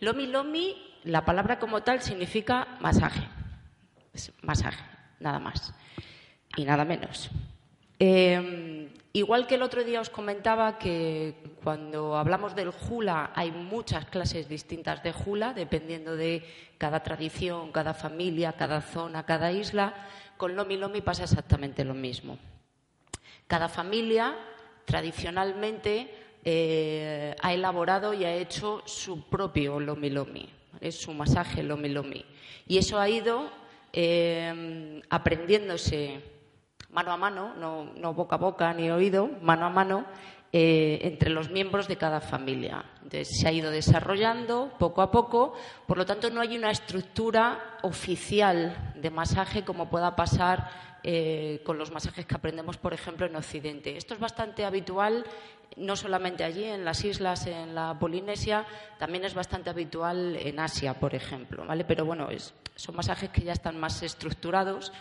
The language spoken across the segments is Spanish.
Lomi Lomi, la palabra como tal significa masaje. masaje, nada más. Y nada menos. Em, igual que el otro día os comentaba que cuando hablamos del hula hay muchas clases distintas de hula, dependiendo de cada tradición, cada familia, cada zona, cada isla, con Lomi Lomi pasa exactamente lo mismo. Cada familia tradicionalmente eh, ha elaborado y ha hecho su propio Lomi Lomi, es su masaje Lomi Lomi. Y eso ha ido em, aprendiéndose mano a mano, no, boca a boca ni oído, mano a mano, eh, entre los miembros de cada familia. Entonces, se ha ido desarrollando poco a poco, por lo tanto, no hay una estructura oficial de masaje como pueda pasar eh, con los masajes que aprendemos, por ejemplo, en Occidente. Esto es bastante habitual, no solamente allí, en las islas, en la Polinesia, también es bastante habitual en Asia, por ejemplo. ¿vale? Pero bueno, son masajes que ya están más estructurados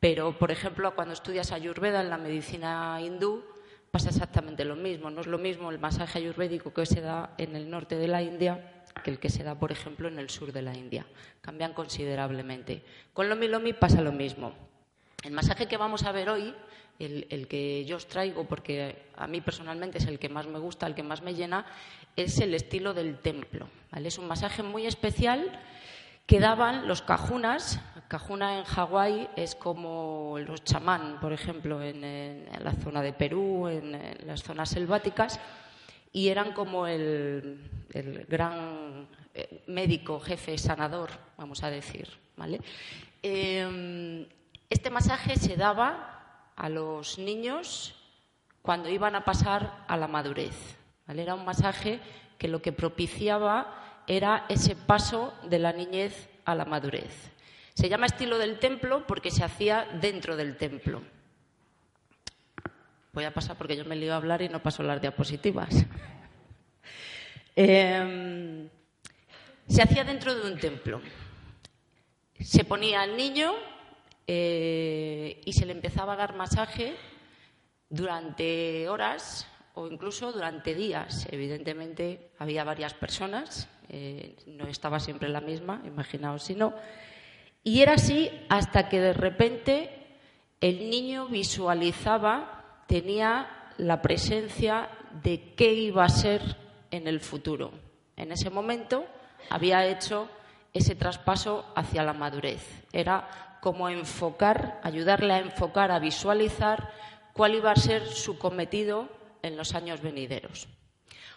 pero, por ejemplo, cuando estudias ayurveda en la medicina hindú, pasa exactamente lo mismo. No es lo mismo el masaje ayurvédico que se da en el norte de la India que el que se da, por ejemplo, en el sur de la India. Cambian considerablemente. Con Lomi Lomi pasa lo mismo. El masaje que vamos a ver hoy, el, que yo os traigo, porque a mí personalmente es el que más me gusta, el que más me llena, es el estilo del templo. Es un masaje muy especial que daban los cajunas. Cajuna en Hawái es como los chamán, por ejemplo, en, la zona de Perú, en, las zonas selváticas, y eran como el, gran eh, médico, jefe, sanador, vamos a decir. Em, este masaje se daba a los niños cuando iban a pasar a la madurez. ¿vale? Era un masaje que lo que propiciaba era ese paso de la niñez a la madurez. Se llama estilo del templo porque se hacía dentro del templo. Voy a pasar porque yo me lío a hablar y no paso las diapositivas. Em, se hacía dentro de un templo. Se ponía al niño eh, y se le empezaba a dar masaje durante horas o incluso durante días. Evidentemente había varias personas eh, no estaba siempre la misma, imaginaos si no. Y era así hasta que de repente el niño visualizaba, tenía la presencia de qué iba a ser en el futuro. En ese momento había hecho ese traspaso hacia la madurez. Era como enfocar, ayudarle a enfocar, a visualizar cuál iba a ser su cometido en los años venideros.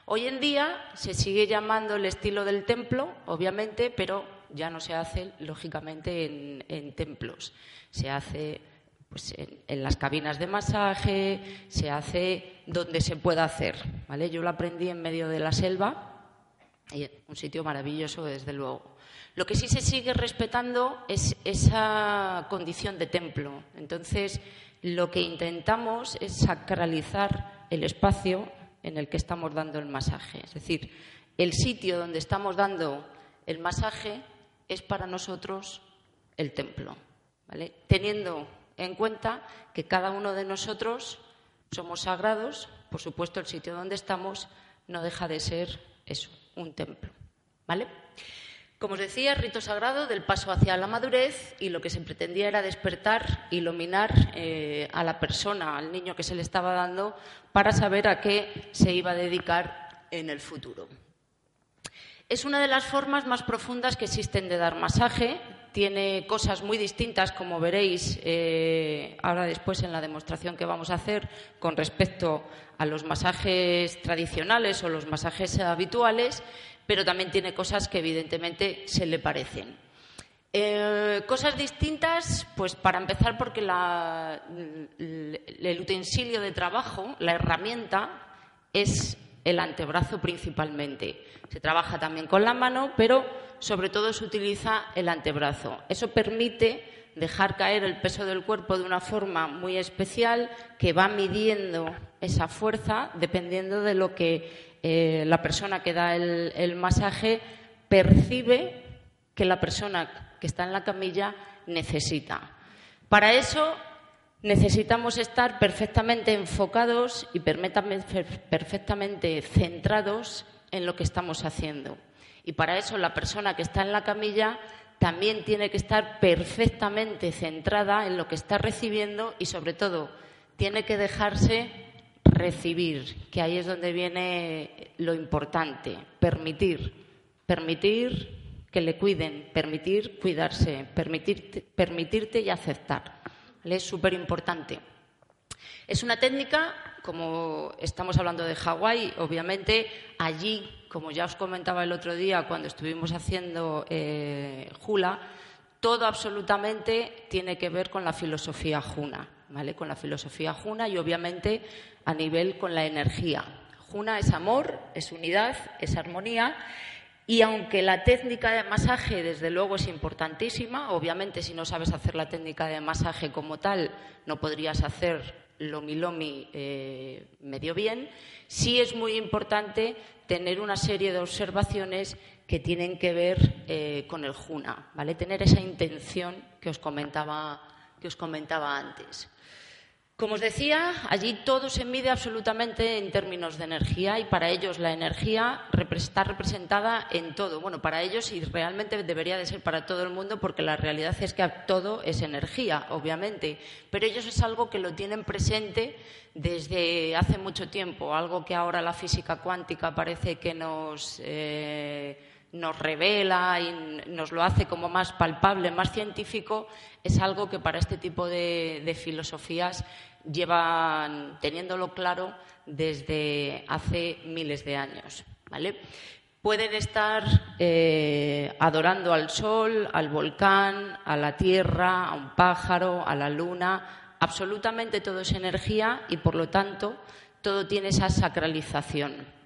Hoy en día se sigue llamando el estilo del templo, obviamente, pero ya no se hace, lógicamente, en, templos. Se hace pues, en, las cabinas de masaje, se hace donde se pueda hacer. ¿vale? Yo lo aprendí en medio de la selva, y un sitio maravilloso, desde luego. Lo que sí se sigue respetando es esa condición de templo. Entonces, lo que intentamos es sacralizar el espacio en el que estamos dando el masaje. Es decir, el sitio donde estamos dando el masaje es para nosotros el templo. Teniendo en cuenta que cada uno de nosotros somos sagrados, por supuesto el sitio donde estamos no deja de ser eso, un templo, ¿vale? Como os decía, rito sagrado del paso hacia la madurez y lo que se pretendía era despertar, iluminar eh, a la persona, al niño que se le estaba dando, para saber a qué se iba a dedicar en el futuro. Es una de las formas más profundas que existen de dar masaje. Tiene cosas muy distintas, como veréis eh, ahora después en la demostración que vamos a hacer con respecto a los masajes tradicionales o los masajes habituales, pero también tiene cosas que evidentemente se le parecen. Eh, cosas distintas, pues para empezar porque el utensilio de trabajo, la herramienta, es el antebrazo principalmente. Se trabaja también con la mano, pero sobre todo se utiliza el antebrazo. Eso permite dejar caer el peso del cuerpo de una forma muy especial que va midiendo esa fuerza dependiendo de lo que eh, la persona que da el, masaje percibe que la persona que está en la camilla necesita. Para eso necesitamos estar perfectamente enfocados y perfectamente centrados en lo que estamos haciendo. Y para eso la persona que está en la camilla también tiene que estar perfectamente centrada en lo que está recibiendo y, sobre todo, tiene que dejarse recibir, que ahí es donde viene lo importante, permitir, permitir que le cuiden, permitir cuidarse, permitirte, permitirte y aceptar. Es súper importante. Es una técnica, como estamos hablando de Hawái, obviamente allí, como ya os comentaba el otro día cuando estuvimos haciendo eh, Hula, todo absolutamente tiene que ver con la filosofía Juna, ¿vale? Con la filosofía Juna y obviamente a nivel con la energía. Juna es amor, es unidad, es armonía y aunque la técnica de masaje, desde luego, es importantísima, obviamente si no sabes hacer la técnica de masaje como tal, no podrías hacer lomi lomi eh, medio bien, sí es muy importante tener una serie de observaciones que tienen que ver eh, con el juna, ¿vale? Tener esa intención que os comentaba, que os comentaba antes. Como os decía, allí todo se mide absolutamente en términos de energía y para ellos la energía está representada en todo. Bueno, para ellos y realmente debería de ser para todo el mundo porque la realidad es que todo es energía, obviamente. Pero ellos es algo que lo tienen presente desde hace mucho tiempo, algo que ahora la física cuántica parece que nos... Eh, nos revela y nos lo hace como más palpable, más científico, es algo que para este tipo de, filosofías llevan teniéndolo claro desde hace miles de años. Pueden estar eh, adorando al sol, al volcán, a la tierra, a un pájaro, a la luna. Absolutamente todo es energía y, por lo tanto, todo tiene esa sacralización.